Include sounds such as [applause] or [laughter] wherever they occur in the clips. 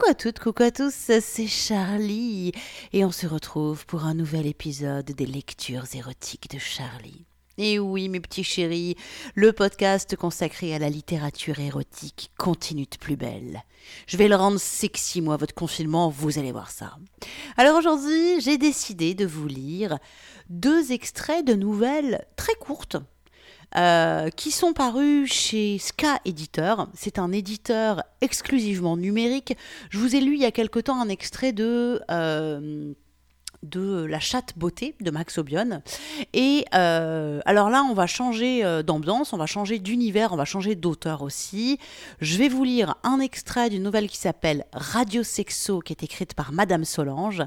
Coucou à toutes, coucou à tous, c'est Charlie et on se retrouve pour un nouvel épisode des lectures érotiques de Charlie. Et oui, mes petits chéris, le podcast consacré à la littérature érotique continue de plus belle. Je vais le rendre sexy, moi, votre confinement, vous allez voir ça. Alors aujourd'hui, j'ai décidé de vous lire deux extraits de nouvelles très courtes euh, qui sont parus chez Ska Éditeur. C'est un éditeur exclusivement numérique. Je vous ai lu il y a quelque temps un extrait de... Euh, de La chatte beauté de Max Obion. Et euh, alors là, on va changer d'ambiance, on va changer d'univers, on va changer d'auteur aussi. Je vais vous lire un extrait d'une nouvelle qui s'appelle Radio Sexo, qui est écrite par Madame Solange.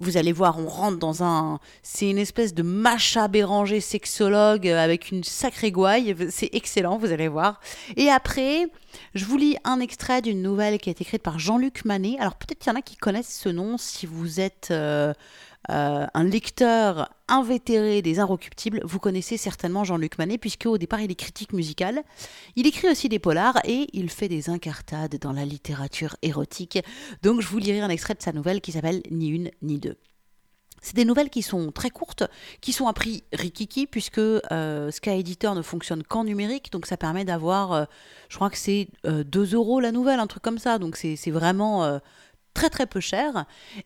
Vous allez voir, on rentre dans un. C'est une espèce de macha Béranger sexologue avec une sacrée gouaille. C'est excellent, vous allez voir. Et après, je vous lis un extrait d'une nouvelle qui a été écrite par Jean-Luc Manet. Alors peut-être qu'il y en a qui connaissent ce nom si vous êtes. Euh, euh, un lecteur invétéré des Inrecuptibles, vous connaissez certainement Jean-Luc Manet, puisque au départ il est critique musical. Il écrit aussi des polars et il fait des incartades dans la littérature érotique. Donc je vous lirai un extrait de sa nouvelle qui s'appelle Ni une ni deux. C'est des nouvelles qui sont très courtes, qui sont à prix rikiki, puisque euh, Sky Editor ne fonctionne qu'en numérique, donc ça permet d'avoir, euh, je crois que c'est 2 euros la nouvelle, un truc comme ça, donc c'est vraiment très très peu cher.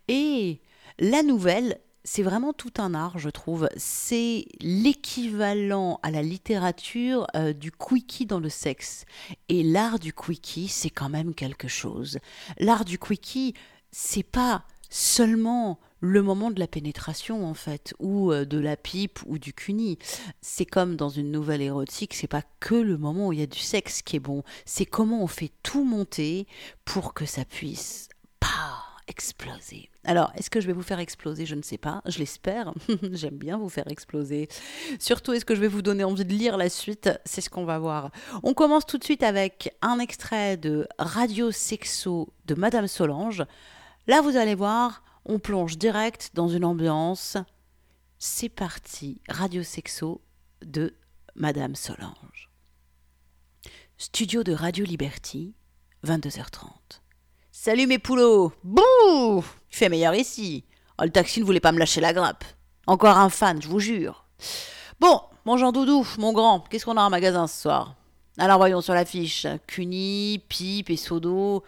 Et la nouvelle, c'est vraiment tout un art, je trouve. C'est l'équivalent à la littérature euh, du quickie dans le sexe. Et l'art du quickie, c'est quand même quelque chose. L'art du quickie, c'est pas seulement le moment de la pénétration en fait, ou euh, de la pipe ou du cuni. C'est comme dans une nouvelle érotique, c'est pas que le moment où il y a du sexe qui est bon, c'est comment on fait tout monter pour que ça puisse exploser. Alors, est-ce que je vais vous faire exploser? Je ne sais pas, je l'espère. [laughs] J'aime bien vous faire exploser. Surtout, est-ce que je vais vous donner envie de lire la suite? C'est ce qu'on va voir. On commence tout de suite avec un extrait de Radio Sexo de Madame Solange. Là, vous allez voir, on plonge direct dans une ambiance. C'est parti, Radio Sexo de Madame Solange. Studio de Radio Liberty, 22h30. Salut mes poulots Bouh Il fait meilleur ici. Oh, le taxi ne voulait pas me lâcher la grappe. Encore un fan, je vous jure. Bon, mon Jean Doudou, mon grand, qu'est-ce qu'on a en magasin ce soir? Alors voyons sur l'affiche. Cuny, pipe et sodo.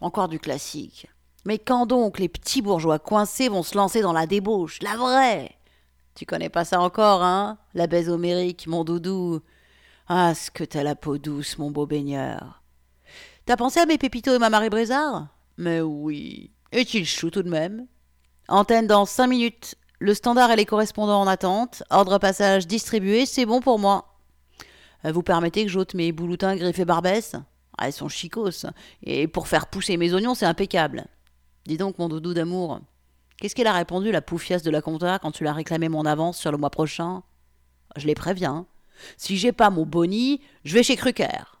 encore du classique. Mais quand donc les petits bourgeois coincés vont se lancer dans la débauche La vraie? Tu connais pas ça encore, hein? La baise homérique, mon doudou. Ah, ce que t'as la peau douce, mon beau baigneur. T'as pensé à mes pépitos et ma Marie Brézard? Mais oui. Est-il chou tout de même? Antenne dans cinq minutes. Le standard et les correspondants en attente. Ordre passage distribué, c'est bon pour moi. Euh, vous permettez que j'ôte mes bouloutins griffés barbesses ah, Elles sont chicos. Et pour faire pousser mes oignons, c'est impeccable. Dis donc, mon doudou d'amour. Qu'est-ce qu'elle a répondu, la poufiasse de la compta, quand tu l'as réclamé mon avance sur le mois prochain? Je les préviens. Si j'ai pas mon boni, je vais chez Crucker.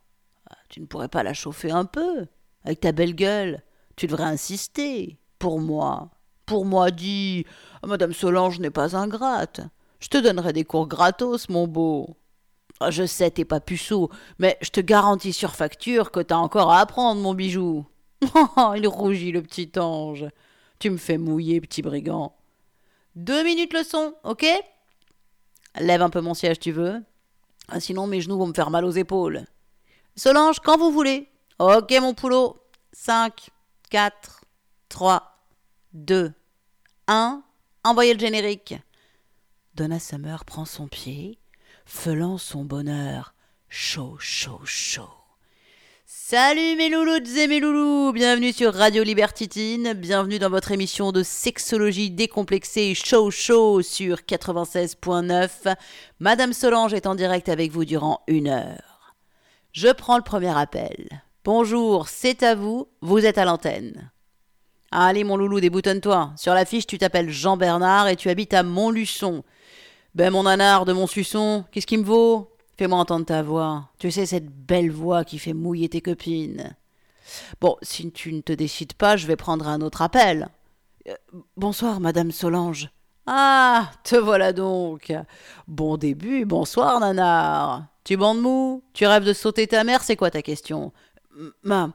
Tu ne pourrais pas la chauffer un peu Avec ta belle gueule Tu devrais insister. Pour moi. Pour moi, dis. Madame Solange n'est pas ingrate. Je te donnerai des cours gratos, mon beau. Ah, je sais, t'es pas puceau, mais je te garantis sur facture que t'as encore à apprendre, mon bijou. Oh, [laughs] il rougit, le petit ange. Tu me fais mouiller, petit brigand. Deux minutes le son, ok? Lève un peu mon siège, tu veux? Ah, Sinon, mes genoux vont me faire mal aux épaules. Solange, quand vous voulez. Ok, mon poulot. 5, 4, 3, 2, 1. Envoyez le générique. Donna Summer prend son pied, feulant son bonheur. Chaud, chaud, chaud. Salut mes loulous et mes loulous, bienvenue sur Radio Libertitine, bienvenue dans votre émission de sexologie décomplexée chaud chaud sur 96.9. Madame Solange est en direct avec vous durant une heure. Je prends le premier appel. Bonjour, c'est à vous, vous êtes à l'antenne. Allez, mon loulou, déboutonne-toi. Sur l'affiche, tu t'appelles Jean-Bernard et tu habites à Montluçon. Ben, mon nanar de Montsuçon, qu'est-ce qui me vaut? Fais-moi entendre ta voix. Tu sais, cette belle voix qui fait mouiller tes copines. Bon, si tu ne te décides pas, je vais prendre un autre appel. Euh, bonsoir, Madame Solange. Ah, te voilà donc. Bon début, bonsoir, nanar. Tu bandes mou Tu rêves de sauter ta mère C'est quoi ta question? Ma.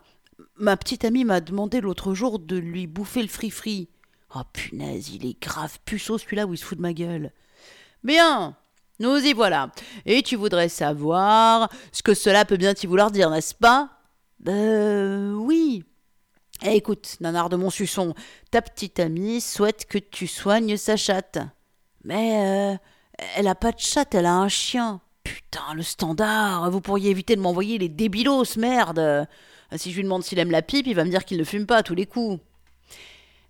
Ma petite amie m'a demandé l'autre jour de lui bouffer le fri-fri. Oh punaise, il est grave puceau celui-là où il se fout de ma gueule. Bien, nous y voilà. Et tu voudrais savoir ce que cela peut bien t'y vouloir dire, n'est-ce pas? Euh. Oui. Eh, écoute, Nanar de mon suçon, ta petite amie souhaite que tu soignes sa chatte. Mais euh, elle a pas de chatte, elle a un chien. Putain, le standard, vous pourriez éviter de m'envoyer les débilos, merde. Si je lui demande s'il aime la pipe, il va me dire qu'il ne fume pas à tous les coups.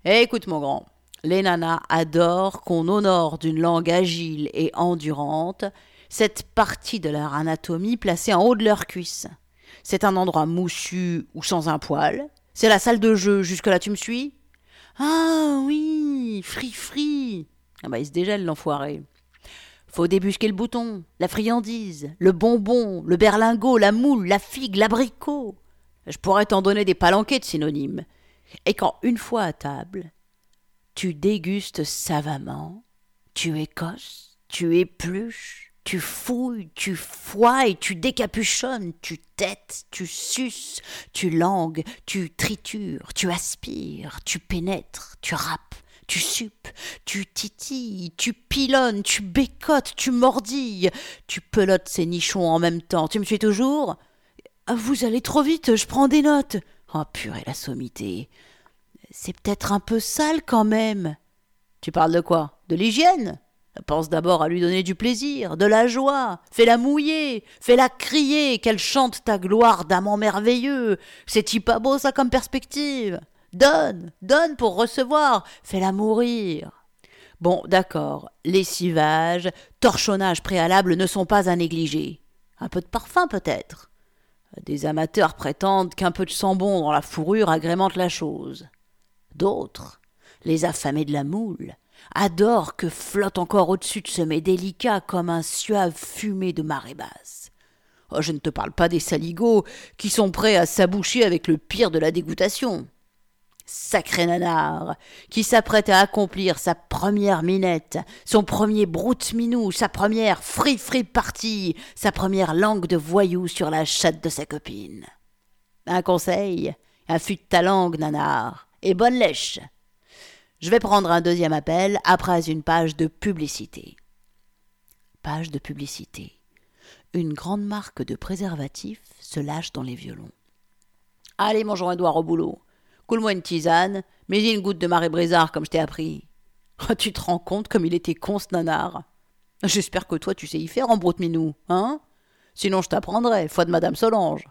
Eh, écoute, mon grand, les nanas adorent qu'on honore d'une langue agile et endurante cette partie de leur anatomie placée en haut de leur cuisse. C'est un endroit moussu ou sans un poil. C'est la salle de jeu. Jusque-là, tu me suis? Ah oui, free. Ah bah, il se dégèle, l'enfoiré? Faut débusquer le bouton, la friandise, le bonbon, le berlingot, la moule, la figue, l'abricot. Je pourrais t'en donner des palanquets de synonymes. Et quand, une fois à table, tu dégustes savamment, tu écosses, tu épluches, tu fouilles, tu foies, tu décapuchonnes, tu têtes, tu suces, tu langues, tu tritures, tu aspires, tu pénètres, tu râpes, tu suppes, tu titilles, tu pilonnes, tu bécotes, tu mordilles, tu pelotes ces nichons en même temps. Tu me suis toujours? Ah, Vous allez trop vite, je prends des notes. Oh purée, la sommité. C'est peut-être un peu sale quand même. Tu parles de quoi? De l'hygiène? Pense d'abord à lui donner du plaisir, de la joie. Fais-la mouiller, fais-la crier, qu'elle chante ta gloire d'amant merveilleux. C'est-y pas beau ça comme perspective? Donne, donne pour recevoir, fais-la mourir. Bon, d'accord, lessivage, torchonnage préalable ne sont pas à négliger. Un peu de parfum peut-être. Des amateurs prétendent qu'un peu de sambon dans la fourrure agrémente la chose. D'autres, les affamés de la moule, adorent que flotte encore au-dessus de ce mets délicat comme un suave fumé de marée basse. Oh, je ne te parle pas des saligots qui sont prêts à s'aboucher avec le pire de la dégoûtation. Sacré nanar, qui s'apprête à accomplir sa première minette, son premier broute-minou, sa première free-free partie, sa première langue de voyou sur la chatte de sa copine. Un conseil, affûte ta langue, nanar, et bonne lèche. Je vais prendre un deuxième appel après une page de publicité. Page de publicité. Une grande marque de préservatifs se lâche dans les violons. Allez, mon Jean-Edouard au boulot. Coule-moi une tisane, mets-y une goutte de marée brisard comme je t'ai appris. Oh, tu te rends compte comme il était con ce nanar J'espère que toi tu sais y faire en broute-minou, hein? Sinon je t'apprendrai, foi de Madame Solange.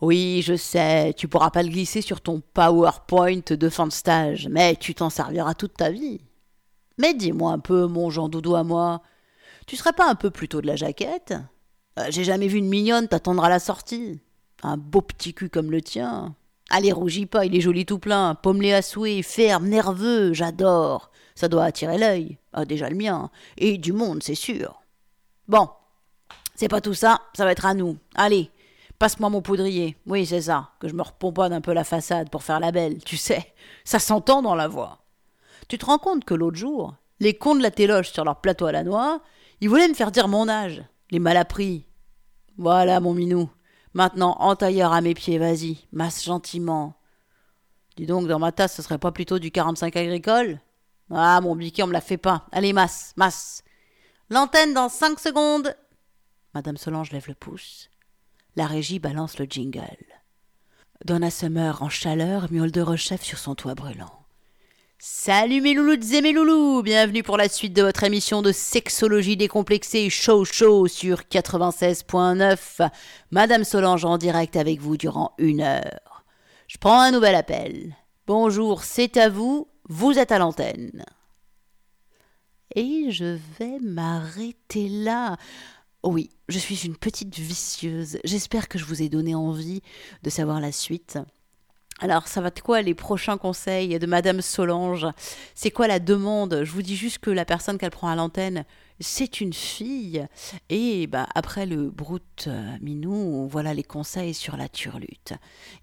Oui, je sais, tu pourras pas le glisser sur ton PowerPoint de fin de stage, mais tu t'en serviras toute ta vie. Mais dis-moi un peu, mon Jean Doudou à moi, tu serais pas un peu plutôt de la jaquette? Euh, J'ai jamais vu une mignonne t'attendre à la sortie. Un beau petit cul comme le tien, Allez, rougis pas, il est joli tout plein, pommelé à souhait, ferme, nerveux, j'adore. Ça doit attirer l'œil. Ah, déjà le mien. Et du monde, c'est sûr. Bon, c'est pas tout ça, ça va être à nous. Allez, passe-moi mon poudrier. Oui, c'est ça, que je me repomponne un peu la façade pour faire la belle, tu sais. Ça s'entend dans la voix. Tu te rends compte que l'autre jour, les cons de la téloge sur leur plateau à la noix, ils voulaient me faire dire mon âge. Les malappris. Voilà, mon minou. Maintenant, entailleur à mes pieds, vas-y, masse gentiment. Dis donc, dans ma tasse, ce serait pas plutôt du 45 agricole? Ah, mon biquet, on me la fait pas. Allez, masse, masse. L'antenne dans cinq secondes. Madame Solange lève le pouce. La régie balance le jingle. Donna Summer, en chaleur, miaule de rechef sur son toit brûlant. Salut mes loulous et mes loulous, bienvenue pour la suite de votre émission de sexologie décomplexée show show sur 96.9. Madame Solange en direct avec vous durant une heure. Je prends un nouvel appel. Bonjour, c'est à vous, vous êtes à l'antenne. Et je vais m'arrêter là. oui, je suis une petite vicieuse. J'espère que je vous ai donné envie de savoir la suite. Alors, ça va de quoi les prochains conseils de Madame Solange? C'est quoi la demande? Je vous dis juste que la personne qu'elle prend à l'antenne, c'est une fille. Et bah, après le brut euh, minou, voilà les conseils sur la turlute.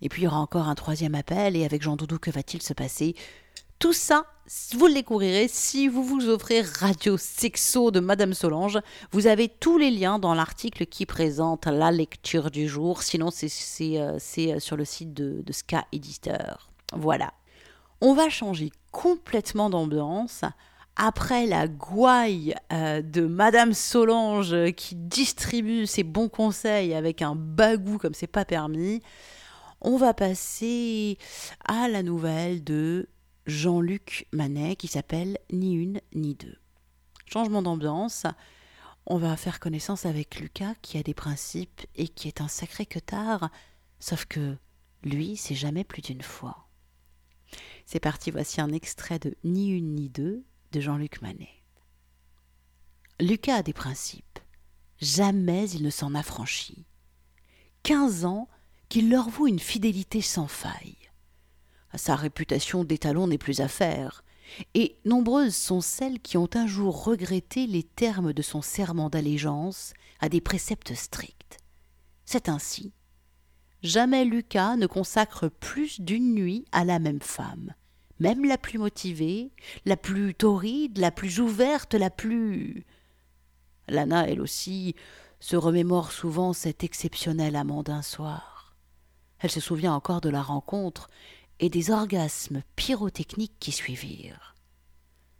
Et puis, il y aura encore un troisième appel. Et avec Jean Doudou, que va-t-il se passer? Tout ça, vous le découvrirez si vous vous offrez Radio Sexo de Madame Solange. Vous avez tous les liens dans l'article qui présente la lecture du jour. Sinon, c'est euh, euh, sur le site de, Ska Editor. Voilà. On va changer complètement d'ambiance après la gouaille euh, de Madame Solange qui distribue ses bons conseils avec un bagou comme c'est pas permis, on va passer à la nouvelle de Jean-Luc Manet qui s'appelle Ni une ni deux. Changement d'ambiance, on va faire connaissance avec Lucas qui a des principes et qui est un sacré tard, sauf que lui, c'est jamais plus d'une fois. C'est parti, voici un extrait de Ni une ni deux de Jean-Luc Manet. Lucas a des principes. Jamais il ne s'en affranchit. Quinze ans qu'il leur voue une fidélité sans faille. Sa réputation d'étalon n'est plus à faire, et nombreuses sont celles qui ont un jour regretté les termes de son serment d'allégeance à des préceptes stricts. C'est ainsi. Jamais Lucas ne consacre plus d'une nuit à la même femme, même la plus motivée, la plus torride, la plus ouverte, la plus. Lana, elle aussi, se remémore souvent cet exceptionnel amant d'un soir. Elle se souvient encore de la rencontre et des orgasmes pyrotechniques qui suivirent.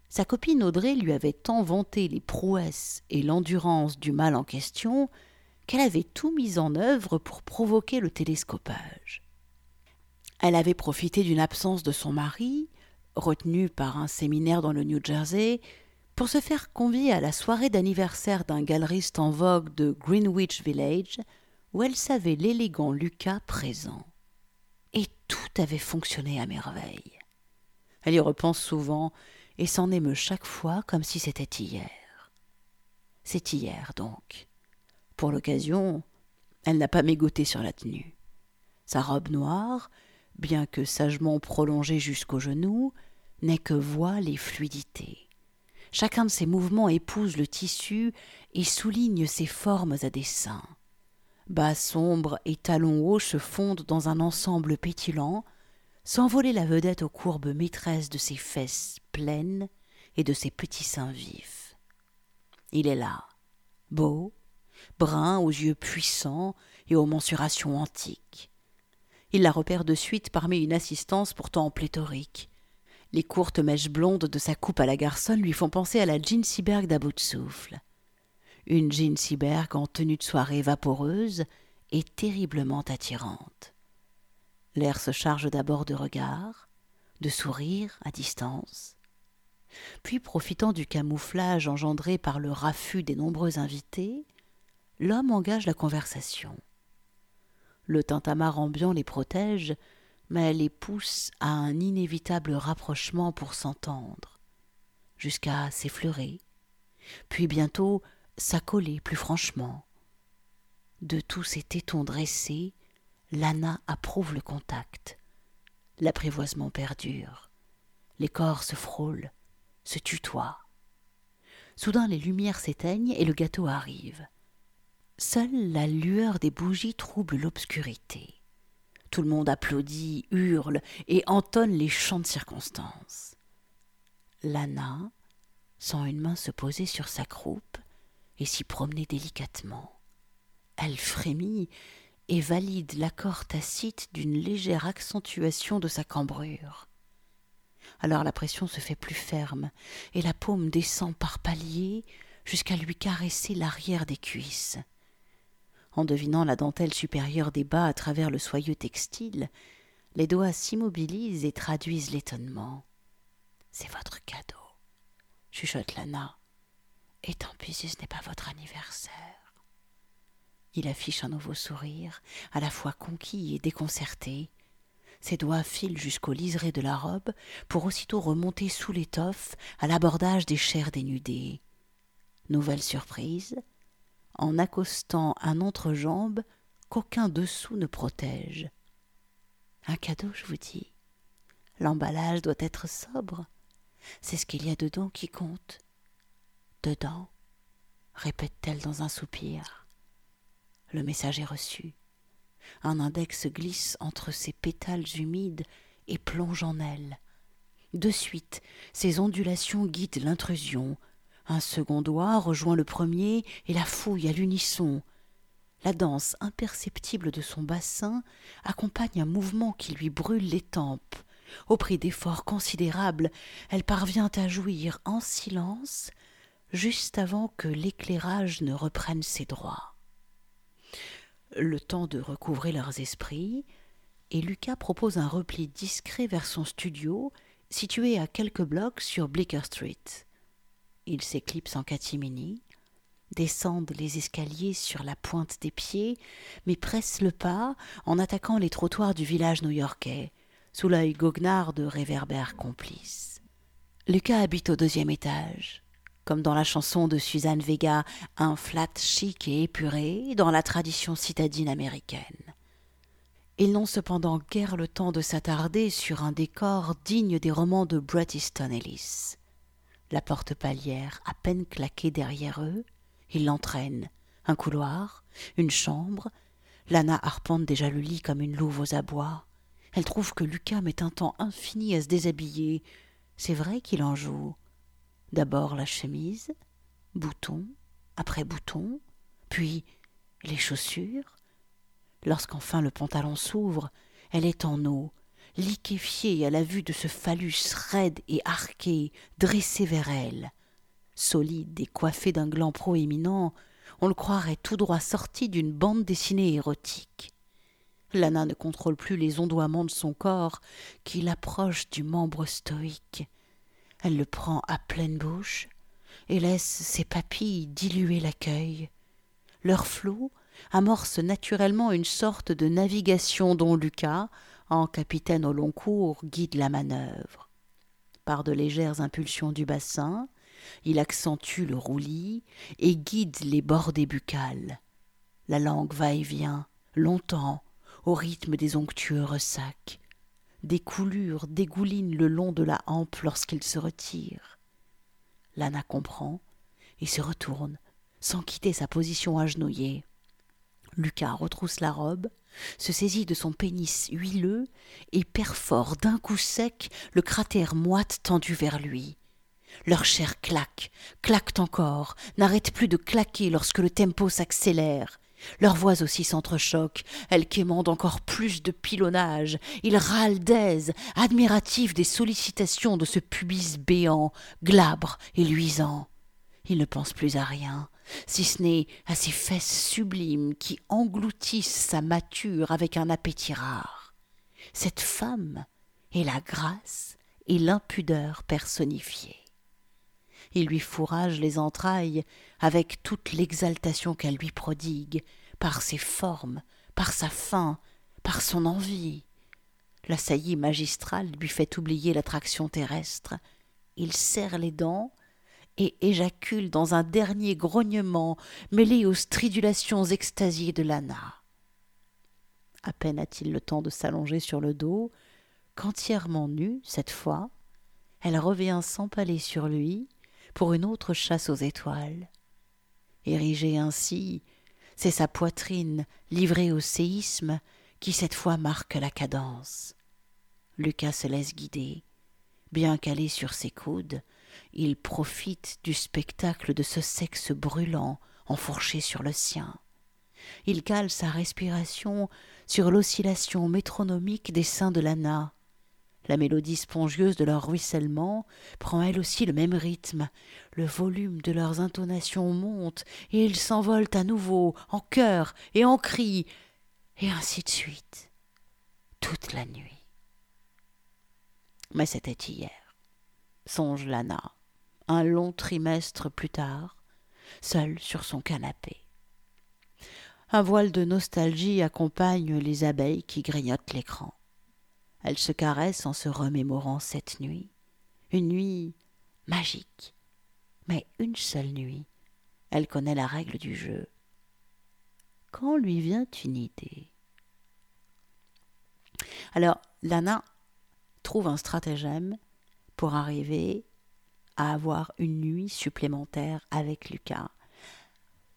Sa copine Audrey lui avait tant vanté les prouesses et l'endurance du mal en question qu'elle avait tout mis en œuvre pour provoquer le télescopage. Elle avait profité d'une absence de son mari, retenu par un séminaire dans le New Jersey, pour se faire convier à la soirée d'anniversaire d'un galeriste en vogue de Greenwich Village, où elle savait l'élégant Lucas présent et tout avait fonctionné à merveille. Elle y repense souvent et s'en émeut chaque fois comme si c'était hier. C'est hier donc. Pour l'occasion, elle n'a pas mégoté sur la tenue. Sa robe noire, bien que sagement prolongée jusqu'aux genoux, n'est que voile et fluidité. Chacun de ses mouvements épouse le tissu et souligne ses formes à dessein. Bas sombres et talons hauts se fondent dans un ensemble pétilant, s'envoler la vedette aux courbes maîtresses de ses fesses pleines et de ses petits seins vifs. Il est là, beau, brun aux yeux puissants et aux mensurations antiques. Il la repère de suite parmi une assistance pourtant pléthorique. Les courtes mèches blondes de sa coupe à la garçonne lui font penser à la Jean Seberg d'à bout de souffle une Jean Seberg en tenue de soirée vaporeuse et terriblement attirante. L'air se charge d'abord de regards, de sourires à distance, puis profitant du camouflage engendré par le raffut des nombreux invités, l'homme engage la conversation. Le tintamarre ambiant les protège, mais les pousse à un inévitable rapprochement pour s'entendre, jusqu'à s'effleurer, puis bientôt s'accoler plus franchement. De tous ces tétons dressés, Lana approuve le contact. L'apprivoisement perdure. Les corps se frôlent, se tutoient. Soudain les lumières s'éteignent et le gâteau arrive. Seule la lueur des bougies trouble l'obscurité. Tout le monde applaudit, hurle et entonne les chants de circonstance. Lana sent une main se poser sur sa croupe et s'y promener délicatement. Elle frémit et valide l'accord tacite d'une légère accentuation de sa cambrure. Alors la pression se fait plus ferme, et la paume descend par paliers jusqu'à lui caresser l'arrière des cuisses. En devinant la dentelle supérieure des bas à travers le soyeux textile, les doigts s'immobilisent et traduisent l'étonnement. C'est votre cadeau, chuchote Lana, et tant pis si ce n'est pas votre anniversaire. Il affiche un nouveau sourire, à la fois conquis et déconcerté. Ses doigts filent jusqu'au liseré de la robe pour aussitôt remonter sous l'étoffe à l'abordage des chairs dénudées. Nouvelle surprise, en accostant un entrejambe qu'aucun dessous ne protège. Un cadeau, je vous dis. L'emballage doit être sobre. C'est ce qu'il y a dedans qui compte. Dedans, répète-t-elle dans un soupir. Le message est reçu. Un index glisse entre ses pétales humides et plonge en elle. De suite, ses ondulations guident l'intrusion. Un second doigt rejoint le premier et la fouille à l'unisson. La danse imperceptible de son bassin accompagne un mouvement qui lui brûle les tempes. Au prix d'efforts considérables, elle parvient à jouir en silence juste avant que l'éclairage ne reprenne ses droits. Le temps de recouvrer leurs esprits, et Lucas propose un repli discret vers son studio, situé à quelques blocs sur Bleecker Street. Ils s'éclipsent en catimini, descendent les escaliers sur la pointe des pieds, mais pressent le pas en attaquant les trottoirs du village new-yorkais, sous l'œil goguenard de réverbères complices. Lucas habite au deuxième étage comme dans la chanson de Suzanne Vega, un flat chic et épuré dans la tradition citadine américaine. Ils n'ont cependant guère le temps de s'attarder sur un décor digne des romans de Bret Ellis. La porte palière à peine claquée derrière eux, ils l'entraînent. Un couloir, une chambre. Lana arpente déjà le lit comme une louve aux abois. Elle trouve que Lucas met un temps infini à se déshabiller. C'est vrai qu'il en joue. D'abord la chemise, bouton après bouton, puis les chaussures. Lorsqu'enfin le pantalon s'ouvre, elle est en eau, liquéfiée à la vue de ce phallus raide et arqué dressé vers elle. Solide et coiffé d'un gland proéminent, on le croirait tout droit sorti d'une bande dessinée érotique. Lana ne contrôle plus les ondoiements de son corps qui l'approchent du membre stoïque. Elle le prend à pleine bouche et laisse ses papilles diluer l'accueil. Leur flot amorce naturellement une sorte de navigation dont Lucas, en capitaine au long cours, guide la manœuvre. Par de légères impulsions du bassin, il accentue le roulis et guide les bordées buccales. La langue va et vient, longtemps, au rythme des onctueux ressacs des coulures dégoulinent le long de la hampe lorsqu'il se retire. Lana comprend et se retourne, sans quitter sa position agenouillée. Lucas retrousse la robe, se saisit de son pénis huileux et perfore d'un coup sec le cratère moite tendu vers lui. Leur chair claque, claque encore, n'arrête plus de claquer lorsque le tempo s'accélère. Leurs voix aussi s'entrechoquent, elles quémandent encore plus de pilonnage. Ils râlent d'aise, admiratifs des sollicitations de ce pubis béant, glabre et luisant. Ils ne pensent plus à rien, si ce n'est à ces fesses sublimes qui engloutissent sa mature avec un appétit rare. Cette femme est la grâce et l'impudeur personnifiée. Il lui fourrage les entrailles avec toute l'exaltation qu'elle lui prodigue, par ses formes, par sa faim, par son envie. La saillie magistrale lui fait oublier l'attraction terrestre. Il serre les dents et éjacule dans un dernier grognement mêlé aux stridulations extasiées de Lana. À peine a-t-il le temps de s'allonger sur le dos, qu'entièrement nue, cette fois, elle revient s'empaler sur lui pour une autre chasse aux étoiles. Érigée ainsi, c'est sa poitrine livrée au séisme qui cette fois marque la cadence. Lucas se laisse guider. Bien calé sur ses coudes, il profite du spectacle de ce sexe brûlant enfourché sur le sien. Il cale sa respiration sur l'oscillation métronomique des seins de Lana, la mélodie spongieuse de leur ruissellement prend elle aussi le même rythme. Le volume de leurs intonations monte, et ils s'envolent à nouveau, en chœur et en cris, et ainsi de suite, toute la nuit. Mais c'était hier, songe Lana, un long trimestre plus tard, seule sur son canapé. Un voile de nostalgie accompagne les abeilles qui grignotent l'écran. Elle se caresse en se remémorant cette nuit. Une nuit magique. Mais une seule nuit. Elle connaît la règle du jeu. Quand lui vient une idée? Alors, Lana trouve un stratagème pour arriver à avoir une nuit supplémentaire avec Lucas.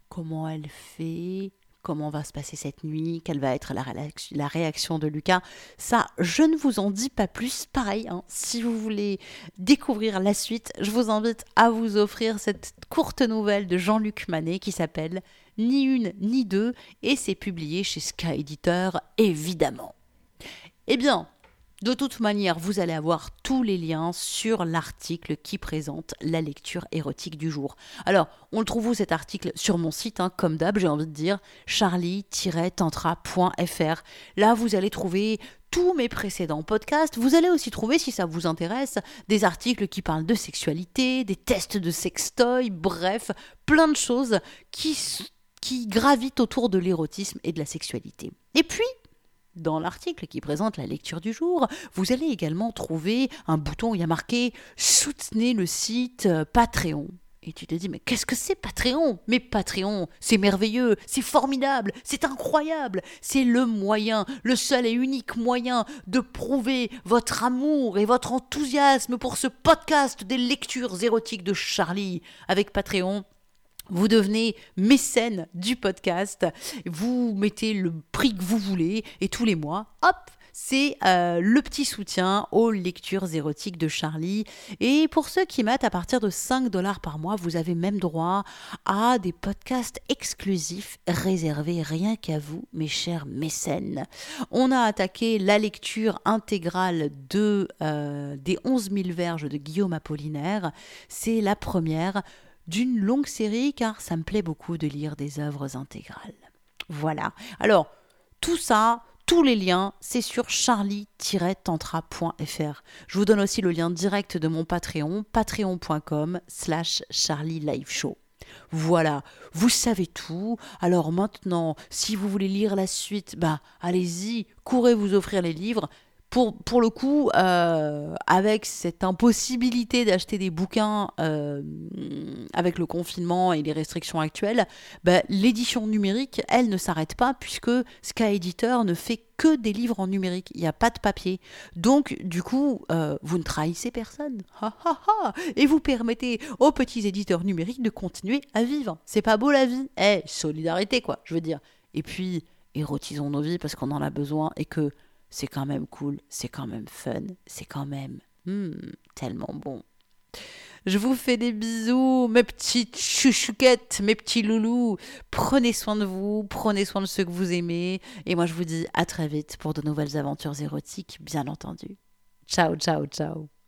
Comment elle fait? Comment va se passer cette nuit, quelle va être la, réaction de Lucas. Ça, je ne vous en dis pas plus. Pareil, hein, si vous voulez découvrir la suite, je vous invite à vous offrir cette courte nouvelle de Jean-Luc Manet qui s'appelle Ni une ni deux et c'est publié chez Sky Editor, évidemment. Eh bien, de toute manière, vous allez avoir tous les liens sur l'article qui présente la lecture érotique du jour. Alors, on le trouve où cet article? Sur mon site, hein, comme d'hab, j'ai envie de dire charlie-tantra.fr. Là, vous allez trouver tous mes précédents podcasts. Vous allez aussi trouver, si ça vous intéresse, des articles qui parlent de sexualité, des tests de sextoy, bref, plein de choses qui, qui gravitent autour de l'érotisme et de la sexualité. Et puis, dans l'article qui présente la lecture du jour, vous allez également trouver un bouton où il y a marqué Soutenez le site Patreon. Et tu te dis, mais qu'est-ce que c'est Patreon? Mais Patreon, c'est merveilleux, c'est formidable, c'est incroyable, c'est le moyen, le seul et unique moyen de prouver votre amour et votre enthousiasme pour ce podcast des lectures érotiques de Charlie. Avec Patreon, vous devenez mécène du podcast, vous mettez le prix que vous voulez et tous les mois, hop, c'est euh, le petit soutien aux lectures érotiques de Charlie. Et pour ceux qui mettent à partir de 5 dollars par mois, vous avez même droit à des podcasts exclusifs réservés rien qu'à vous, mes chers mécènes. On a attaqué la lecture intégrale de, euh, des 11 000 verges de Guillaume Apollinaire. C'est la première d'une longue série car ça me plaît beaucoup de lire des œuvres intégrales. Voilà. Alors, tout ça, tous les liens, c'est sur charlie-tantra.fr. Je vous donne aussi le lien direct de mon Patreon, patreon.com slash charlie Voilà, vous savez tout. Alors maintenant, si vous voulez lire la suite, bah allez-y, courez vous offrir les livres pour, le coup, euh, avec cette impossibilité d'acheter des bouquins euh, avec le confinement et les restrictions actuelles, bah, l'édition numérique, elle ne s'arrête pas puisque Sky Editor ne fait que des livres en numérique. Il n'y a pas de papier. Donc, du coup, euh, vous ne trahissez personne. et vous permettez aux petits éditeurs numériques de continuer à vivre. C'est pas beau la vie Eh, solidarité, quoi, je veux dire. Et puis, érotisons nos vies parce qu'on en a besoin et que c'est quand même cool, c'est quand même fun, c'est quand même hmm, tellement bon. Je vous fais des bisous, mes petites chouchouquettes, mes petits loulous. Prenez soin de vous, prenez soin de ceux que vous aimez. Et moi, je vous dis à très vite pour de nouvelles aventures érotiques, bien entendu. Ciao, ciao, ciao.